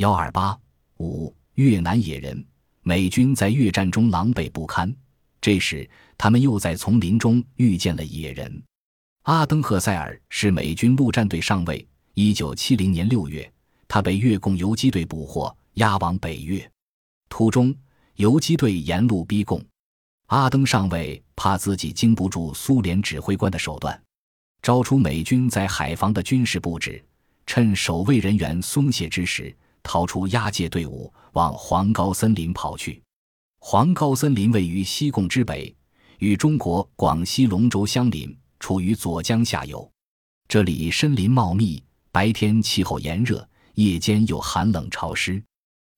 幺二八五越南野人，美军在越战中狼狈不堪。这时，他们又在丛林中遇见了野人。阿登·赫塞尔是美军陆战队上尉。一九七零年六月，他被越共游击队捕获，押往北越。途中，游击队沿路逼供。阿登上尉怕自己经不住苏联指挥官的手段，招出美军在海防的军事布置，趁守卫人员松懈之时，逃出押解队伍，往黄高森林跑去。黄高森林位于西贡之北，与中国广西龙州相邻，处于左江下游。这里森林茂密，白天气候炎热，夜间又寒冷潮湿。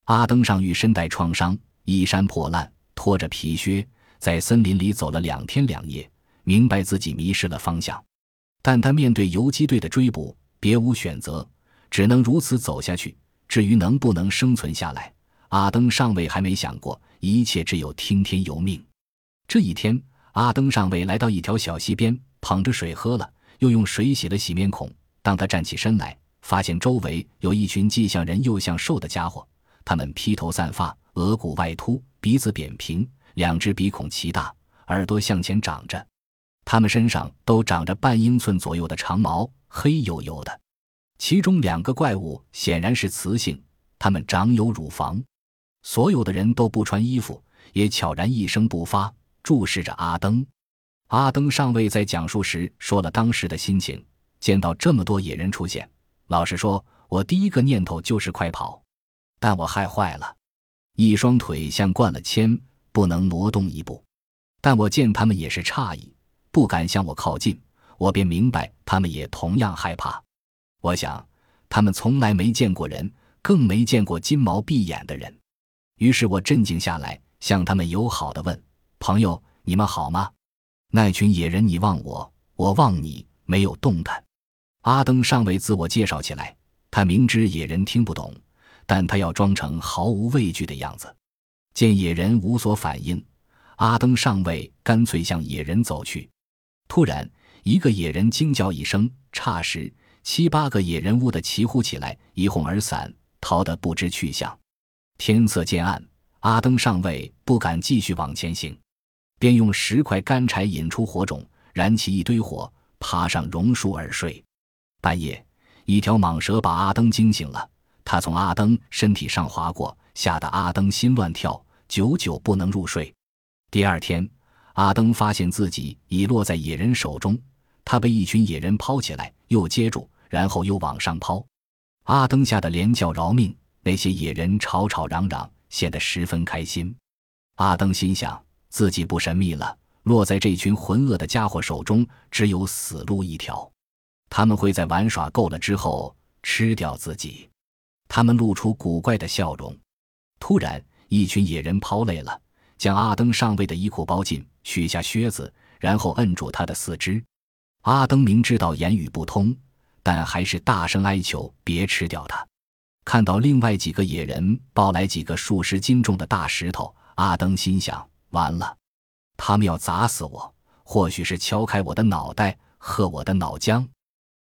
阿登上尉身带创伤，衣衫破烂，拖着皮靴，在森林里走了两天两夜，明白自己迷失了方向。但他面对游击队的追捕，别无选择，只能如此走下去。至于能不能生存下来，阿登上尉还没想过。一切只有听天由命。这一天，阿登上尉来到一条小溪边，捧着水喝了，又用水洗了洗面孔。当他站起身来，发现周围有一群既像人又像兽的家伙。他们披头散发，额骨外凸，鼻子扁平，两只鼻孔奇大，耳朵向前长着。他们身上都长着半英寸左右的长毛，黑黝黝的。其中两个怪物显然是雌性，它们长有乳房。所有的人都不穿衣服，也悄然一声不发，注视着阿登。阿登上尉在讲述时说了当时的心情：见到这么多野人出现，老实说，我第一个念头就是快跑，但我害坏了，一双腿像灌了铅，不能挪动一步。但我见他们也是诧异，不敢向我靠近，我便明白他们也同样害怕。我想，他们从来没见过人，更没见过金毛闭眼的人。于是我镇静下来，向他们友好地问：“朋友，你们好吗？”那群野人你望我，我望你，没有动弹。阿登上尉自我介绍起来，他明知野人听不懂，但他要装成毫无畏惧的样子。见野人无所反应，阿登上尉干脆向野人走去。突然，一个野人惊叫一声，差时七八个野人呜的齐呼起来，一哄而散，逃得不知去向。天色渐暗，阿登上尉不敢继续往前行，便用十块干柴引出火种，燃起一堆火，爬上榕树而睡。半夜，一条蟒蛇把阿登惊醒了，它从阿登身体上划过，吓得阿登心乱跳，久久不能入睡。第二天，阿登发现自己已落在野人手中，他被一群野人抛起来，又接住，然后又往上抛。阿登吓得连叫饶命。那些野人吵吵嚷嚷，显得十分开心。阿登心想，自己不神秘了，落在这群浑噩的家伙手中，只有死路一条。他们会在玩耍够了之后吃掉自己。他们露出古怪的笑容。突然，一群野人抛累了，将阿登上尉的衣裤包进，取下靴子，然后摁住他的四肢。阿登明知道言语不通，但还是大声哀求：“别吃掉他。”看到另外几个野人抱来几个数十斤重的大石头，阿登心想：完了，他们要砸死我，或许是敲开我的脑袋，喝我的脑浆。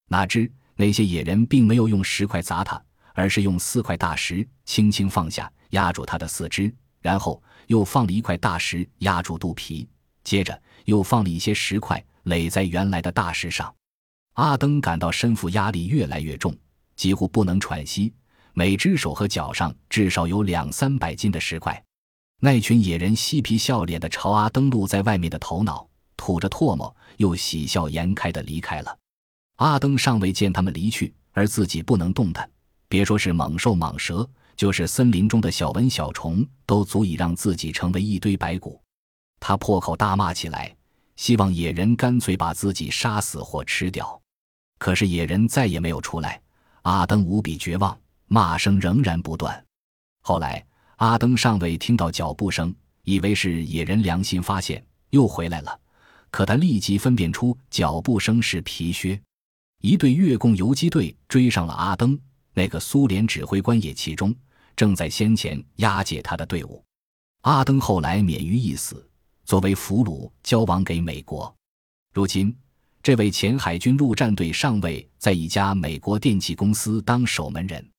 哪知那些野人并没有用石块砸他，而是用四块大石轻轻放下，压住他的四肢，然后又放了一块大石压住肚皮，接着又放了一些石块垒在原来的大石上。阿登感到身负压力越来越重，几乎不能喘息。每只手和脚上至少有两三百斤的石块，那群野人嬉皮笑脸地朝阿登露在外面的头脑吐着唾沫，又喜笑颜开地离开了。阿登尚未见他们离去，而自己不能动弹，别说是猛兽蟒蛇，就是森林中的小蚊小虫，都足以让自己成为一堆白骨。他破口大骂起来，希望野人干脆把自己杀死或吃掉。可是野人再也没有出来，阿登无比绝望。骂声仍然不断。后来，阿登上尉听到脚步声，以为是野人良心发现，又回来了。可他立即分辨出脚步声是皮靴。一队越共游击队追上了阿登，那个苏联指挥官也其中，正在先前押解他的队伍。阿登后来免于一死，作为俘虏交往给美国。如今，这位前海军陆战队上尉在一家美国电器公司当守门人。